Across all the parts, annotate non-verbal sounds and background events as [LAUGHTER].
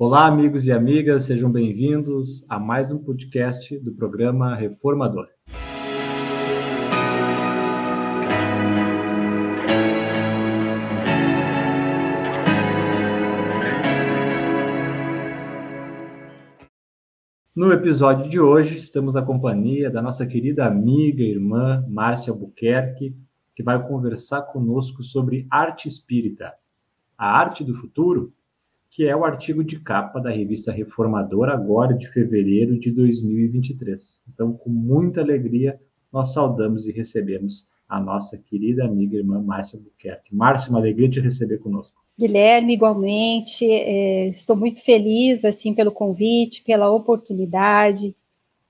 Olá, amigos e amigas, sejam bem-vindos a mais um podcast do programa Reformador. No episódio de hoje, estamos na companhia da nossa querida amiga e irmã Márcia Buquerque, que vai conversar conosco sobre arte espírita, a arte do futuro que é o artigo de capa da revista Reformador, agora de fevereiro de 2023. Então, com muita alegria, nós saudamos e recebemos a nossa querida amiga e irmã Márcia Buquerque. Márcia, uma alegria te receber conosco. Guilherme, igualmente, é, estou muito feliz assim pelo convite, pela oportunidade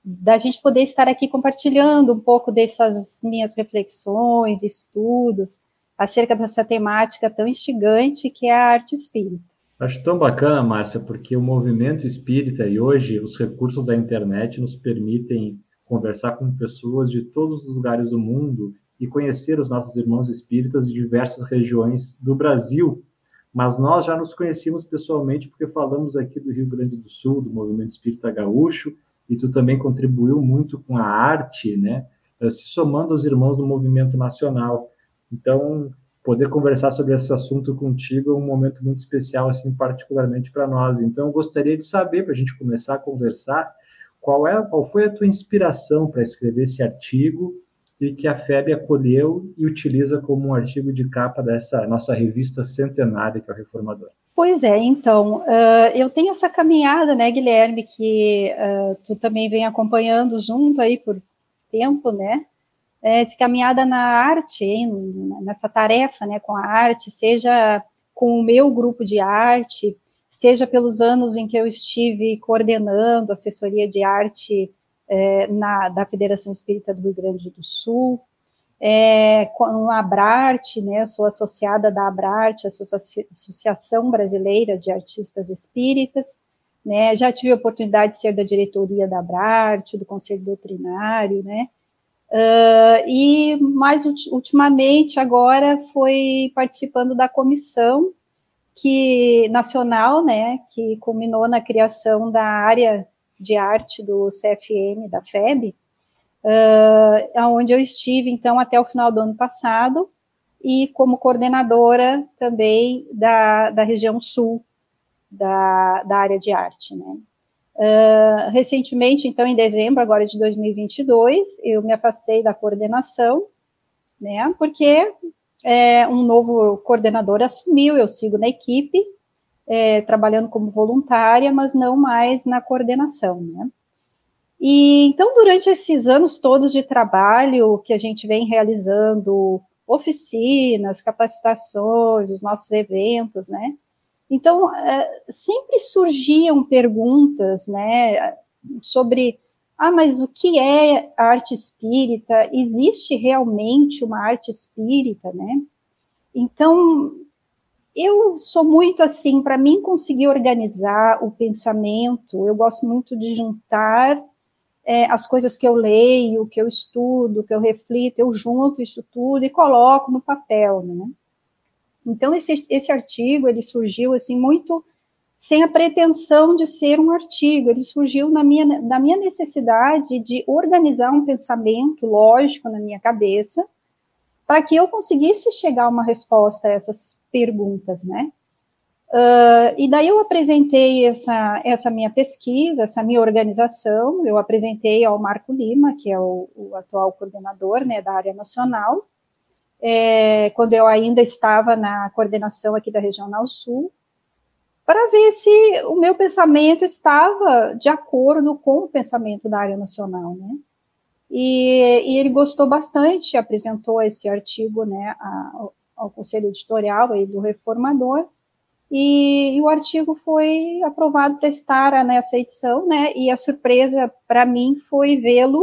da gente poder estar aqui compartilhando um pouco dessas minhas reflexões, estudos acerca dessa temática tão instigante que é a arte espírita. Acho tão bacana, Márcia, porque o movimento espírita e hoje os recursos da internet nos permitem conversar com pessoas de todos os lugares do mundo e conhecer os nossos irmãos espíritas de diversas regiões do Brasil. Mas nós já nos conhecíamos pessoalmente porque falamos aqui do Rio Grande do Sul, do movimento espírita gaúcho, e tu também contribuiu muito com a arte, né, se somando aos irmãos do movimento nacional. Então, poder conversar sobre esse assunto contigo é um momento muito especial, assim, particularmente para nós. Então, eu gostaria de saber, para a gente começar a conversar, qual, é, qual foi a tua inspiração para escrever esse artigo e que a FEB acolheu e utiliza como um artigo de capa dessa nossa revista centenária, que é o Reformador. Pois é, então, uh, eu tenho essa caminhada, né, Guilherme, que uh, tu também vem acompanhando junto aí por tempo, né, é, de caminhada na arte, hein, nessa tarefa né, com a arte, seja com o meu grupo de arte, seja pelos anos em que eu estive coordenando assessoria de arte é, na, da Federação Espírita do Rio Grande do Sul, é, com a Abrarte, né, sou associada da Abrarte, Associação Brasileira de Artistas Espíritas, né, já tive a oportunidade de ser da diretoria da Abrarte, do Conselho Doutrinário, né, Uh, e mais ultimamente agora foi participando da comissão que nacional, né, que culminou na criação da área de arte do CFN da FEB, uh, onde eu estive então até o final do ano passado e como coordenadora também da, da região sul da, da área de arte, né. Uh, recentemente, então, em dezembro agora de 2022, eu me afastei da coordenação, né, porque é, um novo coordenador assumiu, eu sigo na equipe, é, trabalhando como voluntária, mas não mais na coordenação, né. E, então, durante esses anos todos de trabalho que a gente vem realizando, oficinas, capacitações, os nossos eventos, né, então, é, sempre surgiam perguntas, né, sobre, ah, mas o que é arte espírita? Existe realmente uma arte espírita, né? Então, eu sou muito assim, para mim conseguir organizar o pensamento, eu gosto muito de juntar é, as coisas que eu leio, que eu estudo, que eu reflito, eu junto isso tudo e coloco no papel, né? Então, esse, esse artigo, ele surgiu, assim, muito sem a pretensão de ser um artigo, ele surgiu na minha, da minha necessidade de organizar um pensamento lógico na minha cabeça, para que eu conseguisse chegar a uma resposta a essas perguntas, né? Uh, e daí eu apresentei essa, essa minha pesquisa, essa minha organização, eu apresentei ao Marco Lima, que é o, o atual coordenador né, da área nacional, é, quando eu ainda estava na coordenação aqui da Regional Sul, para ver se o meu pensamento estava de acordo com o pensamento da área nacional, né? E, e ele gostou bastante, apresentou esse artigo, né, ao, ao Conselho Editorial aí do Reformador, e, e, o artigo foi aprovado para estar nessa edição, né? E a surpresa para mim foi vê-lo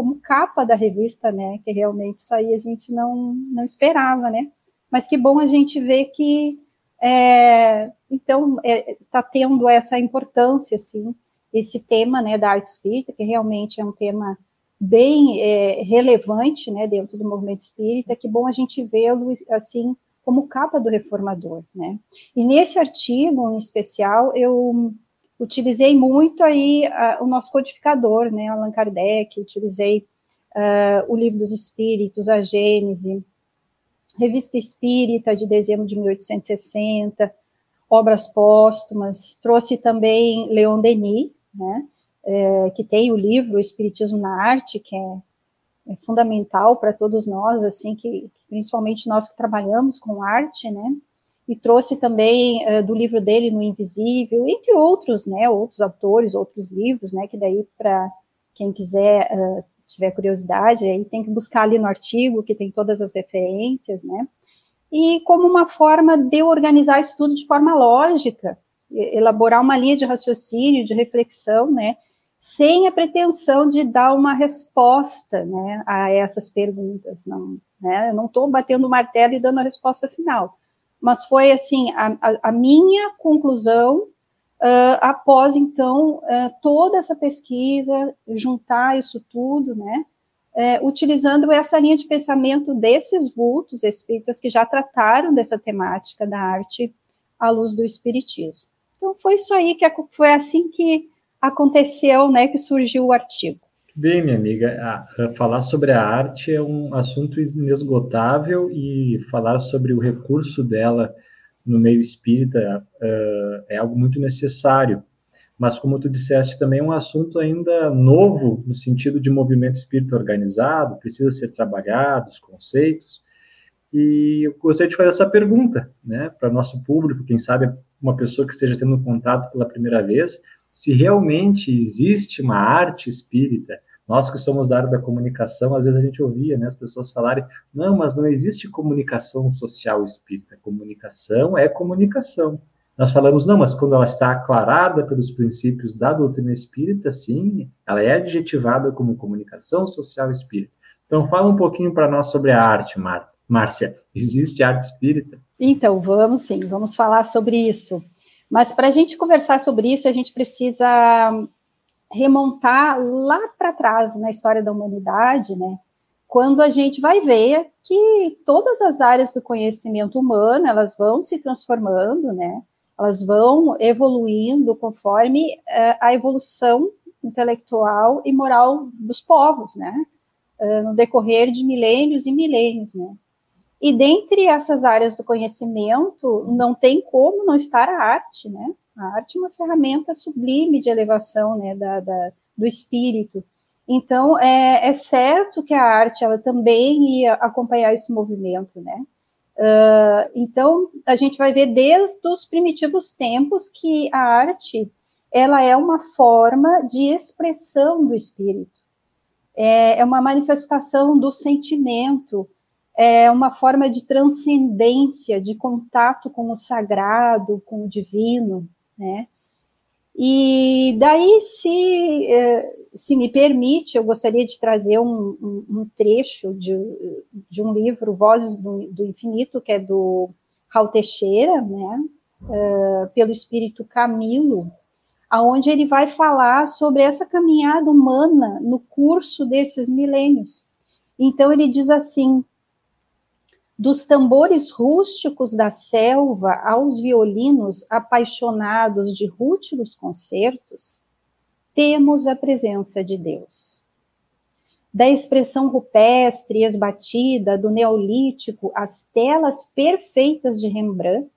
como capa da revista, né? Que realmente isso aí a gente não, não esperava, né? Mas que bom a gente ver que é, então está é, tá tendo essa importância, assim, esse tema, né, da arte espírita, que realmente é um tema bem é, relevante, né, dentro do movimento espírita. Que bom a gente vê-lo assim como capa do reformador, né? E nesse artigo, em especial, eu utilizei muito aí uh, o nosso codificador, né, Allan Kardec, utilizei uh, o Livro dos Espíritos, a Gênese, Revista Espírita de dezembro de 1860, obras póstumas, trouxe também Leon Denis, né, é, que tem o livro Espiritismo na Arte, que é, é fundamental para todos nós, assim, que principalmente nós que trabalhamos com arte, né, e trouxe também uh, do livro dele No Invisível, entre outros, né, outros autores, outros livros, né, que daí para quem quiser uh, tiver curiosidade, aí tem que buscar ali no artigo que tem todas as referências, né, e como uma forma de organizar isso tudo de forma lógica, elaborar uma linha de raciocínio, de reflexão, né, sem a pretensão de dar uma resposta, né, a essas perguntas, não, né, eu não estou batendo o martelo e dando a resposta final, mas foi assim a, a, minha conclusão uh, após então uh, toda essa pesquisa, juntar isso tudo, né, uh, utilizando essa linha de pensamento desses vultos espíritas que já trataram dessa temática da arte à luz do espiritismo. Então foi isso aí que foi assim que aconteceu, né, que surgiu o artigo. Bem, minha amiga, falar sobre a arte é um assunto inesgotável e falar sobre o recurso dela no meio espírita uh, é algo muito necessário. Mas, como tu disseste, também é um assunto ainda novo, no sentido de movimento espírita organizado, precisa ser trabalhado, os conceitos. E eu gostaria de fazer essa pergunta né, para nosso público, quem sabe uma pessoa que esteja tendo contato pela primeira vez, se realmente existe uma arte espírita. Nós que somos da área da comunicação, às vezes a gente ouvia né, as pessoas falarem: não, mas não existe comunicação social espírita. Comunicação é comunicação. Nós falamos, não, mas quando ela está aclarada pelos princípios da doutrina espírita, sim, ela é adjetivada como comunicação social espírita. Então, fala um pouquinho para nós sobre a arte, Márcia. Existe arte espírita? Então, vamos sim, vamos falar sobre isso. Mas para a gente conversar sobre isso, a gente precisa remontar lá para trás na história da humanidade, né? Quando a gente vai ver que todas as áreas do conhecimento humano elas vão se transformando, né? Elas vão evoluindo conforme uh, a evolução intelectual e moral dos povos, né? Uh, no decorrer de milênios e milênios, né? E dentre essas áreas do conhecimento, não tem como não estar a arte, né? A arte é uma ferramenta sublime de elevação, né, da, da do espírito. Então, é, é, certo que a arte, ela também ia acompanhar esse movimento, né? Uh, então, a gente vai ver desde os primitivos tempos que a arte, ela é uma forma de expressão do espírito. É, é uma manifestação do sentimento, é uma forma de transcendência, de contato com o sagrado, com o divino, né? E daí, se, é, se me permite, eu gostaria de trazer um, um, um trecho de, de, um livro, Vozes do, do, Infinito, que é do Raul Teixeira, né? Uh, pelo espírito Camilo, aonde ele vai falar sobre essa caminhada humana no curso desses milênios. Então, ele diz assim: dos tambores rústicos da selva aos violinos apaixonados de rútilos concertos, temos a presença de Deus. Da expressão rupestre esbatida do Neolítico às telas perfeitas de Rembrandt,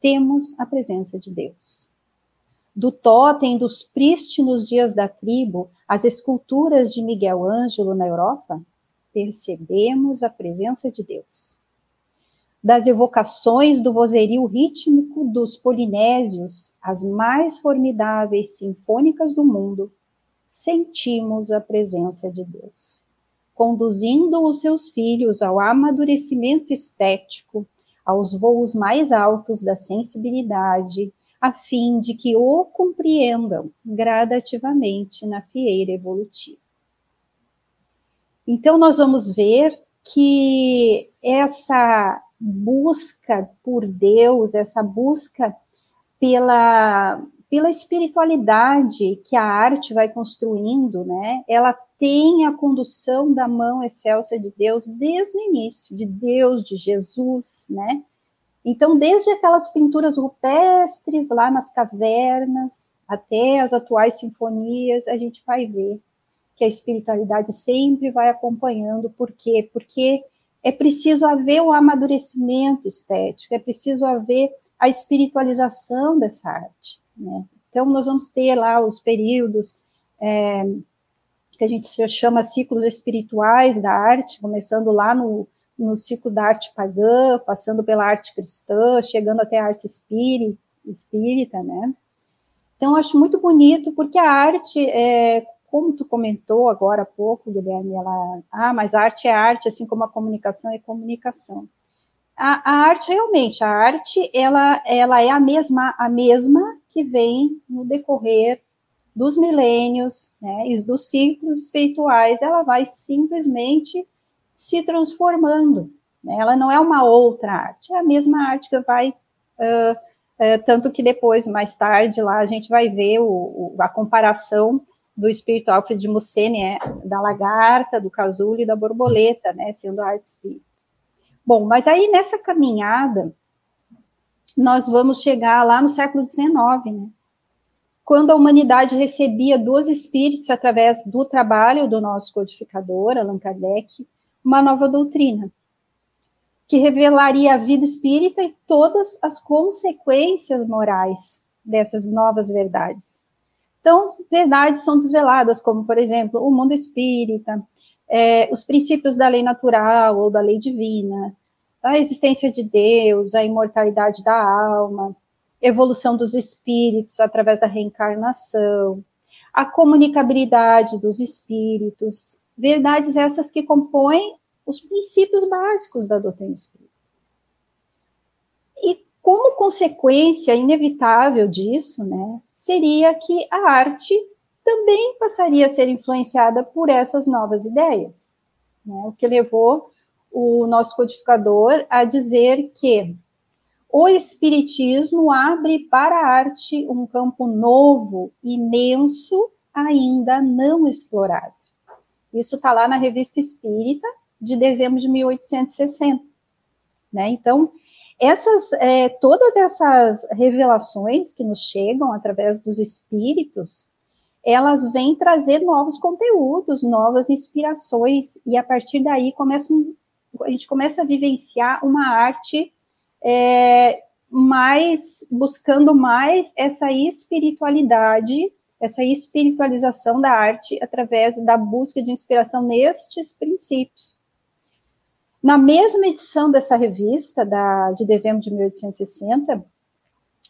temos a presença de Deus. Do totem dos prístinos dias da tribo às esculturas de Miguel Ângelo na Europa, percebemos a presença de Deus das evocações do vozerio rítmico dos polinésios, as mais formidáveis sinfônicas do mundo, sentimos a presença de Deus, conduzindo os seus filhos ao amadurecimento estético, aos voos mais altos da sensibilidade, a fim de que o compreendam gradativamente na fieira evolutiva. Então, nós vamos ver que essa busca por Deus, essa busca pela, pela espiritualidade que a arte vai construindo, né? Ela tem a condução da mão excelsa de Deus desde o início, de Deus, de Jesus, né? Então, desde aquelas pinturas rupestres lá nas cavernas, até as atuais sinfonias, a gente vai ver que a espiritualidade sempre vai acompanhando. Por quê? Porque é preciso haver o amadurecimento estético, é preciso haver a espiritualização dessa arte. Né? Então, nós vamos ter lá os períodos é, que a gente chama ciclos espirituais da arte, começando lá no, no ciclo da arte pagã, passando pela arte cristã, chegando até a arte espírita, espírita né? Então, acho muito bonito, porque a arte, é, como tu comentou agora há pouco, Guilherme, ela, ah, mas a arte é arte, assim como a comunicação é comunicação. A, a arte, realmente, a arte, ela, ela é a mesma, a mesma que vem no decorrer dos milênios, né, e dos ciclos espirituais, ela vai simplesmente se transformando. Né? Ela não é uma outra arte, é a mesma arte que vai. Uh, uh, tanto que depois, mais tarde, lá a gente vai ver o, o, a comparação do espírito Alfred de Musset, né, da lagarta, do casulo e da borboleta, né, sendo a arte espírita. Bom, mas aí nessa caminhada, nós vamos chegar lá no século XIX, né, quando a humanidade recebia dos espíritos, através do trabalho do nosso codificador, Allan Kardec, uma nova doutrina, que revelaria a vida espírita e todas as consequências morais dessas novas verdades. Então, verdades são desveladas, como, por exemplo, o mundo espírita, é, os princípios da lei natural ou da lei divina, a existência de Deus, a imortalidade da alma, evolução dos espíritos através da reencarnação, a comunicabilidade dos espíritos, verdades essas que compõem os princípios básicos da doutrina espírita. Como consequência inevitável disso, né, seria que a arte também passaria a ser influenciada por essas novas ideias, né, o que levou o nosso codificador a dizer que o Espiritismo abre para a arte um campo novo, imenso, ainda não explorado. Isso está lá na Revista Espírita, de dezembro de 1860. Né? Então, essas, é, todas essas revelações que nos chegam através dos espíritos, elas vêm trazer novos conteúdos, novas inspirações, e a partir daí a gente começa a vivenciar uma arte é, mais buscando mais essa espiritualidade, essa espiritualização da arte através da busca de inspiração nestes princípios. Na mesma edição dessa revista, da, de dezembro de 1860,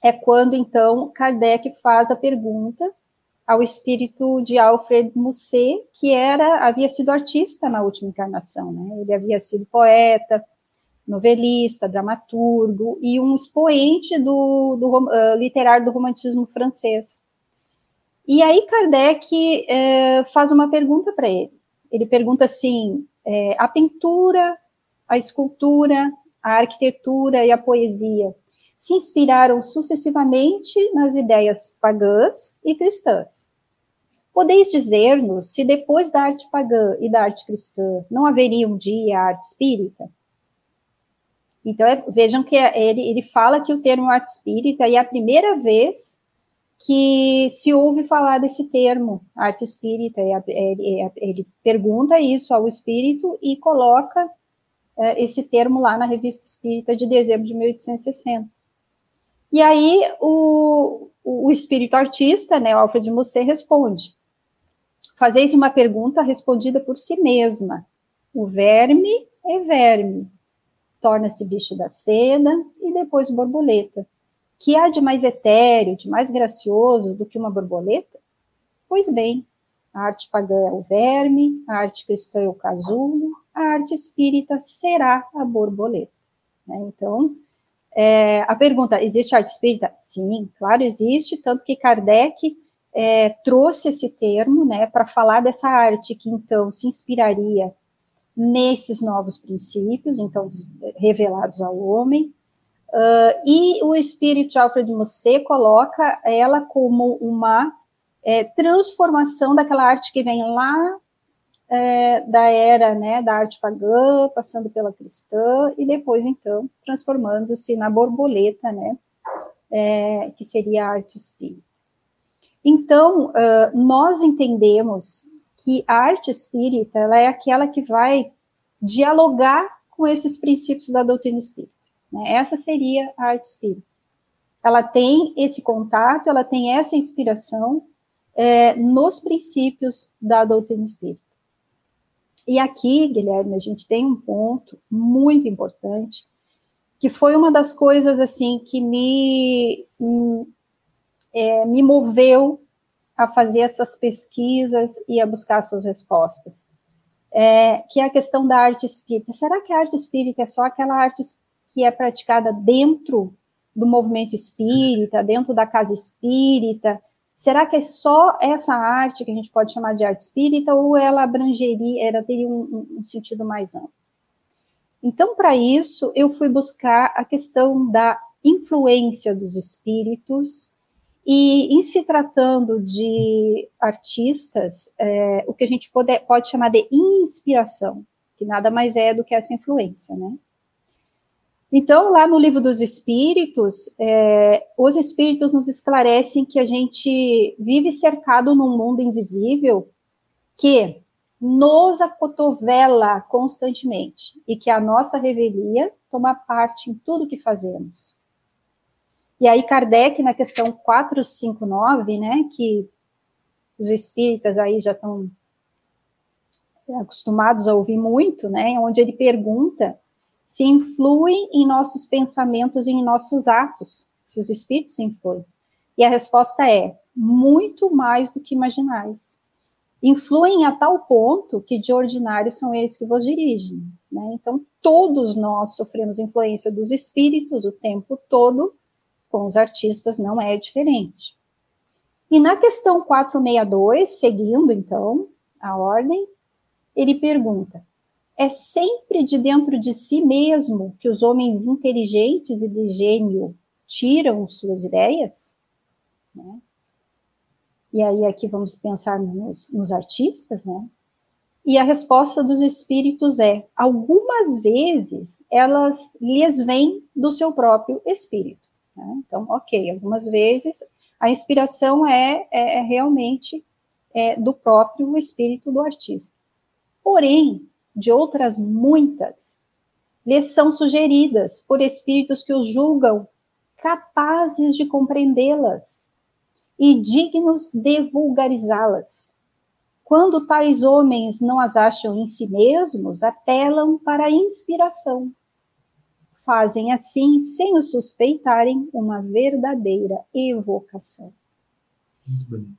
é quando, então, Kardec faz a pergunta ao espírito de Alfred Musset, que era havia sido artista na última encarnação, né? Ele havia sido poeta, novelista, dramaturgo e um expoente do, do uh, literário do romantismo francês. E aí Kardec eh, faz uma pergunta para ele. Ele pergunta assim: eh, a pintura, a escultura, a arquitetura e a poesia se inspiraram sucessivamente nas ideias pagãs e cristãs. Podeis dizer-nos se depois da arte pagã e da arte cristã não haveria um dia a arte espírita? Então, é, vejam que ele, ele fala que o termo arte espírita é a primeira vez que se ouve falar desse termo, arte espírita. Ele, pergunta isso ao espírito e coloca esse termo lá na Revista Espírita de dezembro de 1860. E aí o, o espírito artista, né, Alfred Musset, responde: Fazeis uma pergunta respondida por si mesma. O verme é verme, torna-se bicho da seda e depois borboleta. Que há de mais etéreo, de mais gracioso do que uma borboleta? Pois bem, a arte pagã é o verme, a arte cristã é o casulo, a arte espírita será a borboleta. Né? Então, é, a pergunta, existe arte espírita? Sim, claro, existe, tanto que Kardec é, trouxe esse termo né, para falar dessa arte que então se inspiraria nesses novos princípios, então revelados ao homem. Uh, e o espírito de Alfred Musset coloca ela como uma é, transformação daquela arte que vem lá é, da era né, da arte pagã, passando pela cristã, e depois, então, transformando-se na borboleta, né, é, que seria a arte espírita. Então, uh, nós entendemos que a arte espírita ela é aquela que vai dialogar com esses princípios da doutrina espírita. Né? Essa seria a arte espírita. Ela tem esse contato, ela tem essa inspiração é, nos princípios da doutrina espírita. E aqui, Guilherme, a gente tem um ponto muito importante, que foi uma das coisas assim que me, é, me moveu a fazer essas pesquisas e a buscar essas respostas, é, que é a questão da arte espírita. Será que a arte espírita é só aquela arte que é praticada dentro do movimento espírita, dentro da casa espírita? Será que é só essa arte que a gente pode chamar de arte espírita ou ela abrangeria, ela teria um, um sentido mais amplo? Então, para isso, eu fui buscar a questão da influência dos espíritos e, em se tratando de artistas, é, o que a gente pode, pode chamar de inspiração, que nada mais é do que essa influência, né? Então, lá no livro dos Espíritos, é, os Espíritos nos esclarecem que a gente vive cercado num mundo invisível que nos acotovela constantemente e que a nossa revelia toma parte em tudo que fazemos. E aí, Kardec, na questão 459, né, que os espíritas aí já estão acostumados a ouvir muito, né, onde ele pergunta se influem em nossos pensamentos e em nossos atos, se os espíritos influem. E a resposta é muito mais do que imaginais. Influem a tal ponto que de ordinário são eles que vos dirigem. Né? Então, todos nós sofremos influência dos espíritos o tempo todo, com os artistas não é diferente. E na questão 462, seguindo então a ordem, ele pergunta: é sempre de dentro de si mesmo que os homens inteligentes e de gênio tiram suas ideias? Né? E aí aqui vamos pensar nos, nos artistas, né? E a resposta dos espíritos é: algumas vezes elas lhes vêm do seu próprio espírito. Né? Então, ok, algumas vezes a inspiração é, é, é realmente é, do próprio espírito do artista. Porém, de outras muitas, lhes são sugeridas por espíritos que os julgam capazes de compreendê-las e dignos de vulgarizá-las. Quando tais homens não as acham em si mesmos, apelam para a inspiração. Fazem assim, sem o suspeitarem, uma verdadeira evocação.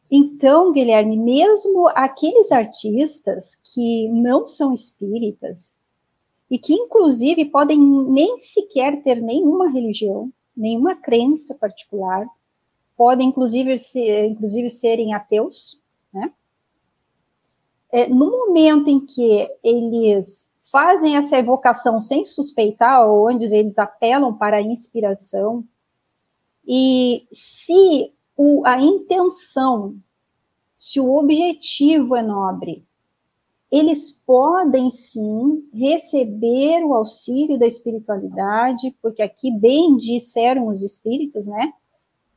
Então, Guilherme, mesmo aqueles artistas que não são espíritas e que, inclusive, podem nem sequer ter nenhuma religião, nenhuma crença particular, podem, inclusive, ser, inclusive serem ateus, né? É, no momento em que eles fazem essa evocação sem suspeitar, ou onde eles apelam para a inspiração, e se o, a intenção, se o objetivo é nobre, eles podem sim receber o auxílio da espiritualidade, porque aqui bem disseram os espíritos, né?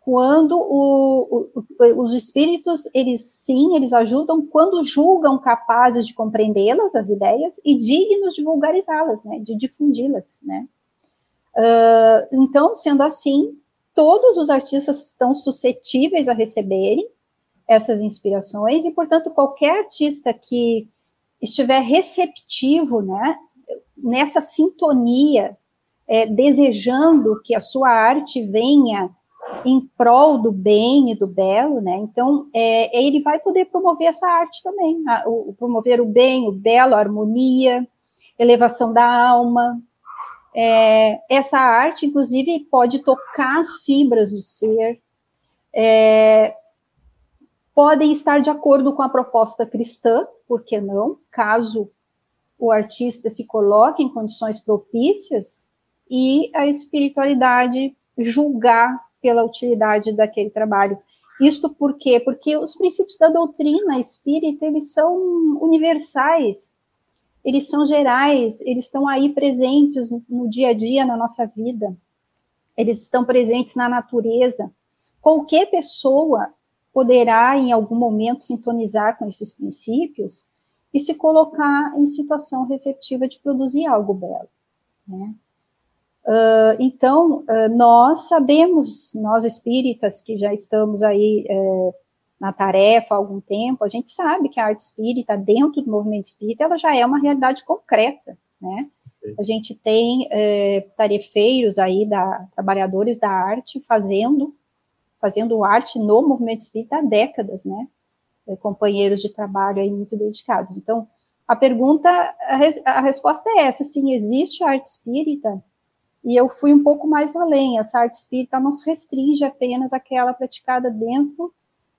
Quando o, o, os espíritos, eles sim, eles ajudam quando julgam capazes de compreendê-las, as ideias, e dignos de vulgarizá-las, né? De difundi-las, né? Uh, então, sendo assim, todos os artistas estão suscetíveis a receberem essas inspirações, e, portanto, qualquer artista que estiver receptivo, né, nessa sintonia, é, desejando que a sua arte venha em prol do bem e do belo, né? Então, é, ele vai poder promover essa arte também, a, o, promover o bem, o belo, a harmonia, elevação da alma, é, essa arte, inclusive, pode tocar as fibras do ser, é, podem estar de acordo com a proposta cristã, por que não? Caso o artista se coloque em condições propícias e a espiritualidade julgar pela utilidade daquele trabalho. Isto por quê? Porque os princípios da doutrina espírita, eles são universais, eles são gerais, eles estão aí presentes no dia a dia, na nossa vida, eles estão presentes na natureza. Qualquer pessoa poderá, em algum momento, sintonizar com esses princípios e se colocar em situação receptiva de produzir algo belo. Né? Uh, então, uh, nós sabemos, nós espíritas que já estamos aí uh, na tarefa há algum tempo, a gente sabe que a arte espírita, dentro do movimento espírita, ela já é uma realidade concreta, né? A gente tem eh, tarefeiros aí, da, trabalhadores da arte, fazendo, fazendo arte no movimento espírita há décadas, né? Eh, companheiros de trabalho aí muito dedicados. Então, a pergunta, a, res, a resposta é essa, sim, existe arte espírita, e eu fui um pouco mais além. Essa arte espírita não se restringe apenas àquela praticada dentro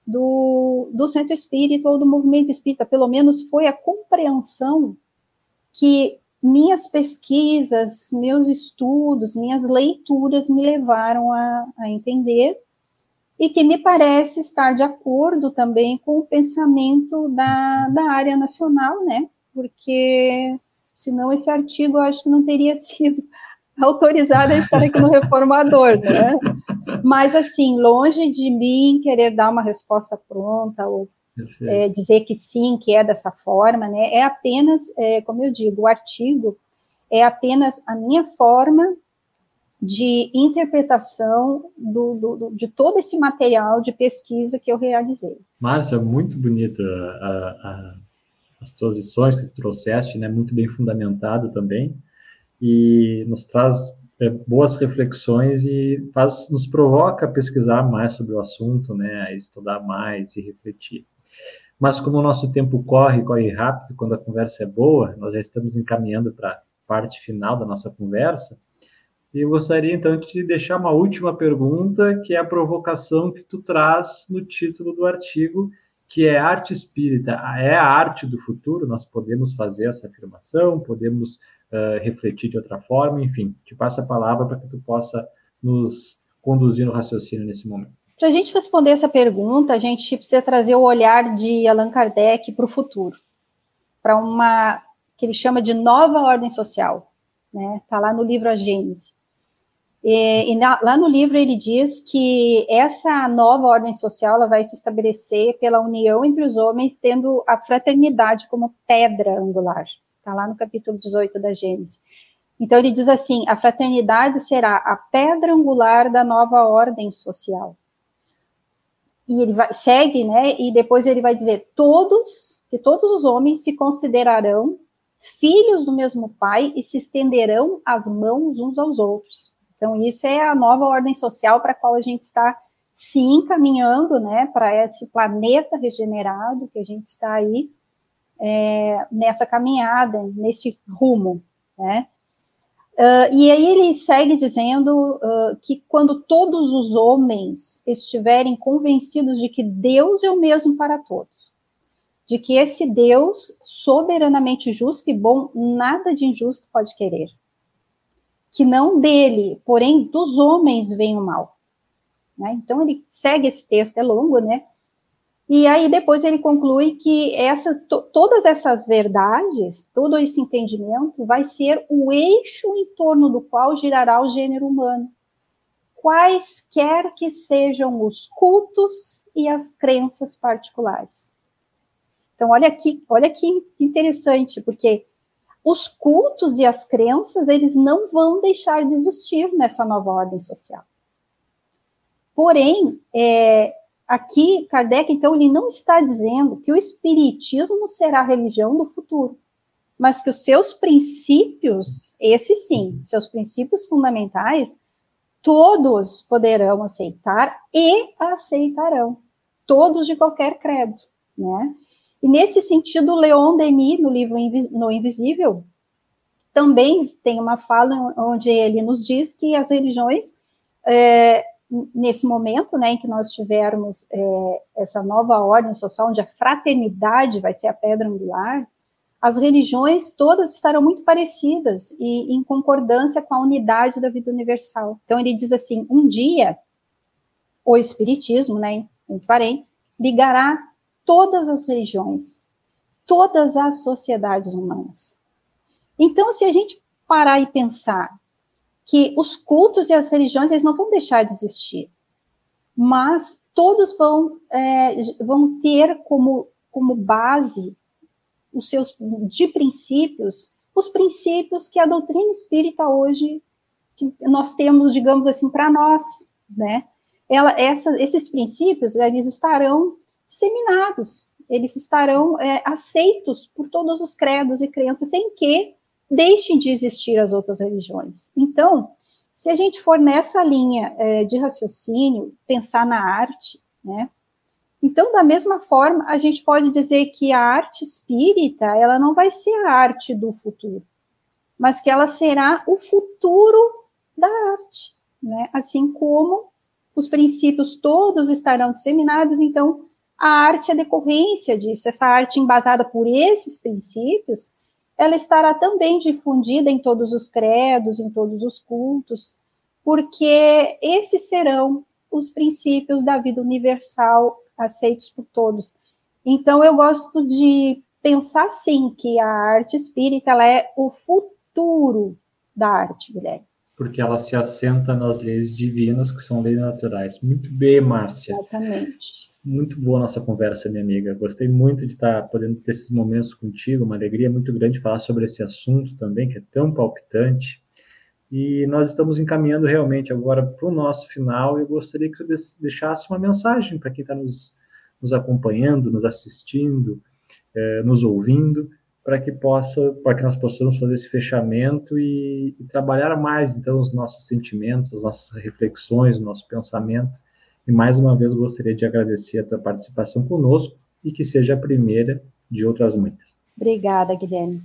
do, do centro espírita ou do movimento espírita. Pelo menos foi a compreensão que minhas pesquisas, meus estudos, minhas leituras me levaram a, a entender e que me parece estar de acordo também com o pensamento da, da área nacional, né? Porque senão esse artigo eu acho que não teria [LAUGHS] sido autorizada a estar aqui no Reformador, né? Mas, assim, longe de mim querer dar uma resposta pronta ou é, dizer que sim, que é dessa forma, né? É apenas, é, como eu digo, o artigo é apenas a minha forma de interpretação do, do, do, de todo esse material de pesquisa que eu realizei. Márcia, muito bonita a, a, as tuas lições que tu trouxeste, né? Muito bem fundamentado também e nos traz é, boas reflexões e faz, nos provoca a pesquisar mais sobre o assunto, né, estudar mais e refletir. Mas como o nosso tempo corre, corre rápido, quando a conversa é boa, nós já estamos encaminhando para a parte final da nossa conversa, e eu gostaria então de te deixar uma última pergunta, que é a provocação que tu traz no título do artigo, que é arte espírita, é a arte do futuro, nós podemos fazer essa afirmação, podemos uh, refletir de outra forma, enfim, te passo a palavra para que tu possa nos conduzir no raciocínio nesse momento. Para a gente responder essa pergunta, a gente precisa trazer o olhar de Allan Kardec para o futuro, para uma que ele chama de nova ordem social, né? Está lá no livro A Gênese. E, e na, lá no livro ele diz que essa nova ordem social ela vai se estabelecer pela união entre os homens, tendo a fraternidade como pedra angular. Está lá no capítulo 18 da Gênesis. Então ele diz assim: a fraternidade será a pedra angular da nova ordem social. E ele vai, segue, né? E depois ele vai dizer: todos, que todos os homens se considerarão filhos do mesmo pai e se estenderão as mãos uns aos outros. Então, isso é a nova ordem social para a qual a gente está se encaminhando, né, para esse planeta regenerado que a gente está aí é, nessa caminhada, nesse rumo, né? Uh, e aí ele segue dizendo uh, que quando todos os homens estiverem convencidos de que Deus é o mesmo para todos, de que esse Deus soberanamente justo e bom, nada de injusto pode querer, que não dele, porém dos homens vem o mal. Né? Então ele segue esse texto, é longo, né? E aí depois ele conclui que essa, todas essas verdades, todo esse entendimento vai ser o eixo em torno do qual girará o gênero humano. Quaisquer que sejam os cultos e as crenças particulares. Então, olha aqui, olha que interessante, porque os cultos e as crenças, eles não vão deixar de existir nessa nova ordem social. Porém, é, aqui Kardec, então, ele não está dizendo que o espiritismo será a religião do futuro, mas que os seus princípios, esse sim, seus princípios fundamentais, todos poderão aceitar e aceitarão, todos de qualquer credo, né? E nesse sentido, Leon Denis, no livro No Invisível, também tem uma fala onde ele nos diz que as religiões é, nesse momento, né, em que nós tivermos é, essa nova ordem social, onde a fraternidade vai ser a pedra angular, as religiões todas estarão muito parecidas e em concordância com a unidade da vida universal. Então ele diz assim, um dia o espiritismo, né, entre parênteses, ligará todas as religiões, todas as sociedades humanas. Então, se a gente parar e pensar que os cultos e as religiões eles não vão deixar de existir, mas todos vão, é, vão ter como, como base os seus de princípios os princípios que a doutrina espírita hoje que nós temos, digamos assim, para nós, né? Ela, essa, esses princípios eles estarão disseminados, eles estarão é, aceitos por todos os credos e crenças, sem que deixem de existir as outras religiões. Então, se a gente for nessa linha é, de raciocínio, pensar na arte, né? Então, da mesma forma, a gente pode dizer que a arte espírita, ela não vai ser a arte do futuro, mas que ela será o futuro da arte, né? Assim como os princípios todos estarão disseminados, então a arte é decorrência disso, essa arte embasada por esses princípios, ela estará também difundida em todos os credos, em todos os cultos, porque esses serão os princípios da vida universal aceitos por todos. Então, eu gosto de pensar, sim, que a arte espírita ela é o futuro da arte, Guilherme. Porque ela se assenta nas leis divinas, que são leis naturais. Muito bem, Márcia. Exatamente. Muito boa nossa conversa, minha amiga. Gostei muito de estar podendo ter esses momentos contigo. Uma alegria muito grande falar sobre esse assunto também, que é tão palpitante. E nós estamos encaminhando realmente agora para o nosso final. Eu gostaria que você deixasse uma mensagem para quem está nos, nos acompanhando, nos assistindo, é, nos ouvindo, para que possa, para que nós possamos fazer esse fechamento e, e, trabalhar mais então os nossos sentimentos, as nossas reflexões, o nosso pensamento. E mais uma vez gostaria de agradecer a tua participação conosco e que seja a primeira de outras muitas. Obrigada, Guilherme.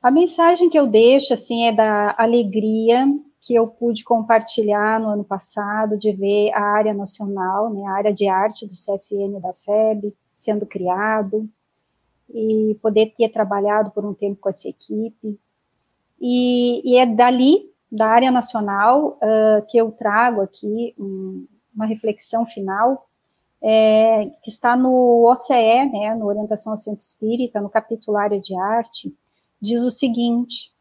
A mensagem que eu deixo, assim, é da alegria que eu pude compartilhar no ano passado, de ver a área nacional, né, a área de arte do CFN da FEB sendo criado, e poder ter trabalhado por um tempo com essa equipe. E, e é dali, da área nacional, uh, que eu trago aqui um, uma reflexão final, é, que está no OCE, né, no Orientação ao Centro Espírita, no capítulo Área de Arte, diz o seguinte: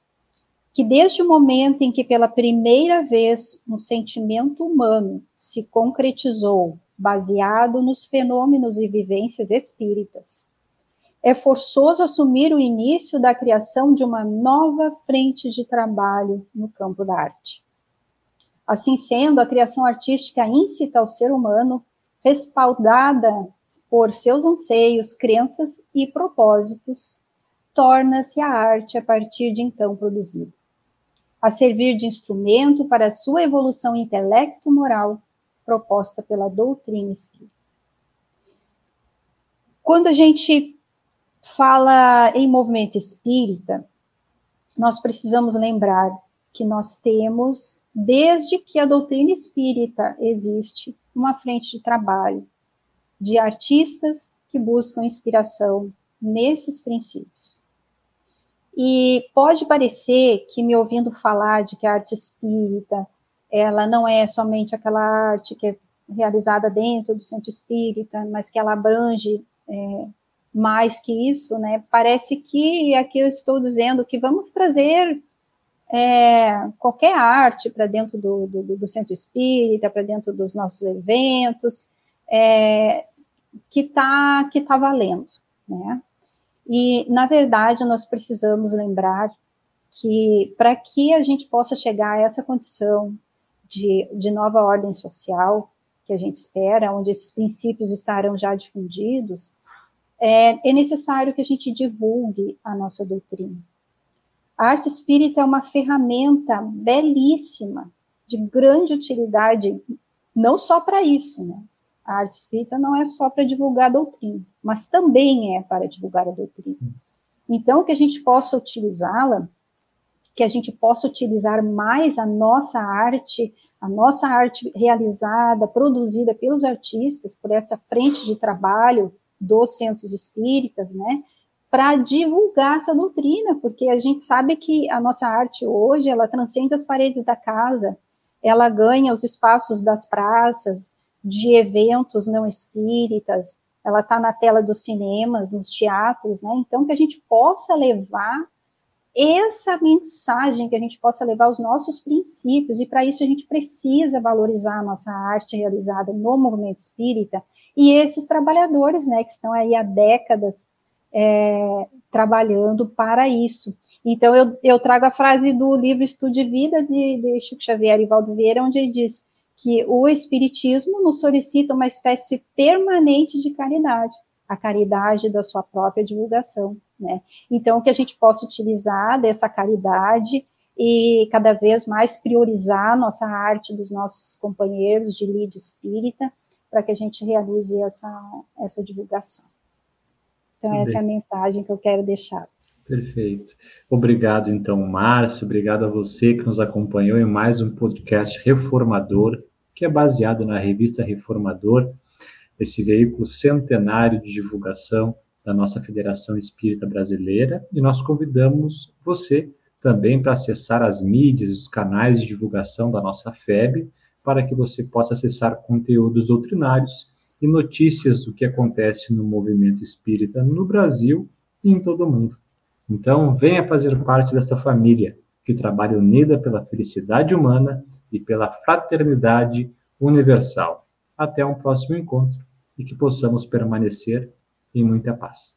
que desde o momento em que pela primeira vez um sentimento humano se concretizou baseado nos fenômenos e vivências espíritas, é forçoso assumir o início da criação de uma nova frente de trabalho no campo da arte. Assim sendo, a criação artística incita ao ser humano, respaldada por seus anseios, crenças e propósitos, torna-se a arte a partir de então produzida, a servir de instrumento para a sua evolução intelecto-moral proposta pela doutrina espírita. Quando a gente fala em movimento espírita, nós precisamos lembrar que nós temos, desde que a doutrina espírita existe, uma frente de trabalho de artistas que buscam inspiração nesses princípios. E pode parecer que me ouvindo falar de que a arte espírita, ela não é somente aquela arte que é realizada dentro do centro espírita, mas que ela abrange é, mais que isso, né? Parece que aqui eu estou dizendo que vamos trazer é, qualquer arte para dentro do, do, do, centro espírita, para dentro dos nossos eventos, é, que está que tá valendo, né? E, na verdade, nós precisamos lembrar que, para que a gente possa chegar a essa condição de, de nova ordem social, que a gente espera, onde esses princípios estarão já difundidos, é, é necessário que a gente divulgue a nossa doutrina. A arte espírita é uma ferramenta belíssima, de grande utilidade, não só para isso, né? A arte espírita não é só para divulgar a doutrina, mas também é para divulgar a doutrina. Então, que a gente possa utilizá-la, que a gente possa utilizar mais a nossa arte, a nossa arte realizada, produzida pelos artistas, por essa frente de trabalho dos centros espíritas, né, para divulgar essa doutrina, porque a gente sabe que a nossa arte hoje, ela transcende as paredes da casa, ela ganha os espaços das praças, de eventos não espíritas, ela está na tela dos cinemas, nos teatros, né? Então, que a gente possa levar essa mensagem, que a gente possa levar os nossos princípios, e para isso a gente precisa valorizar a nossa arte realizada no movimento espírita, e esses trabalhadores, né, que estão aí há décadas é, trabalhando para isso. Então, eu, eu, trago a frase do livro Estudo de Vida, de, de Chico Xavier e Valdo Vieira, onde ele diz que o Espiritismo nos solicita uma espécie permanente de caridade, a caridade da sua própria divulgação, né? Então, que a gente possa utilizar dessa caridade e cada vez mais priorizar nossa arte dos nossos companheiros de lide espírita, para que a gente realize essa, essa divulgação. Então, essa é a mensagem que eu quero deixar. Perfeito. Obrigado, então, Márcio. Obrigado a você que nos acompanhou em mais um podcast reformador que é baseado na revista Reformador, esse veículo centenário de divulgação da nossa Federação Espírita Brasileira, e nós convidamos você também para acessar as mídias, os canais de divulgação da nossa FEB, para que você possa acessar conteúdos doutrinários e notícias do que acontece no movimento espírita no Brasil e em todo o mundo. Então, venha fazer parte dessa família que trabalha unida pela felicidade humana e pela fraternidade universal. Até um próximo encontro e que possamos permanecer em muita paz.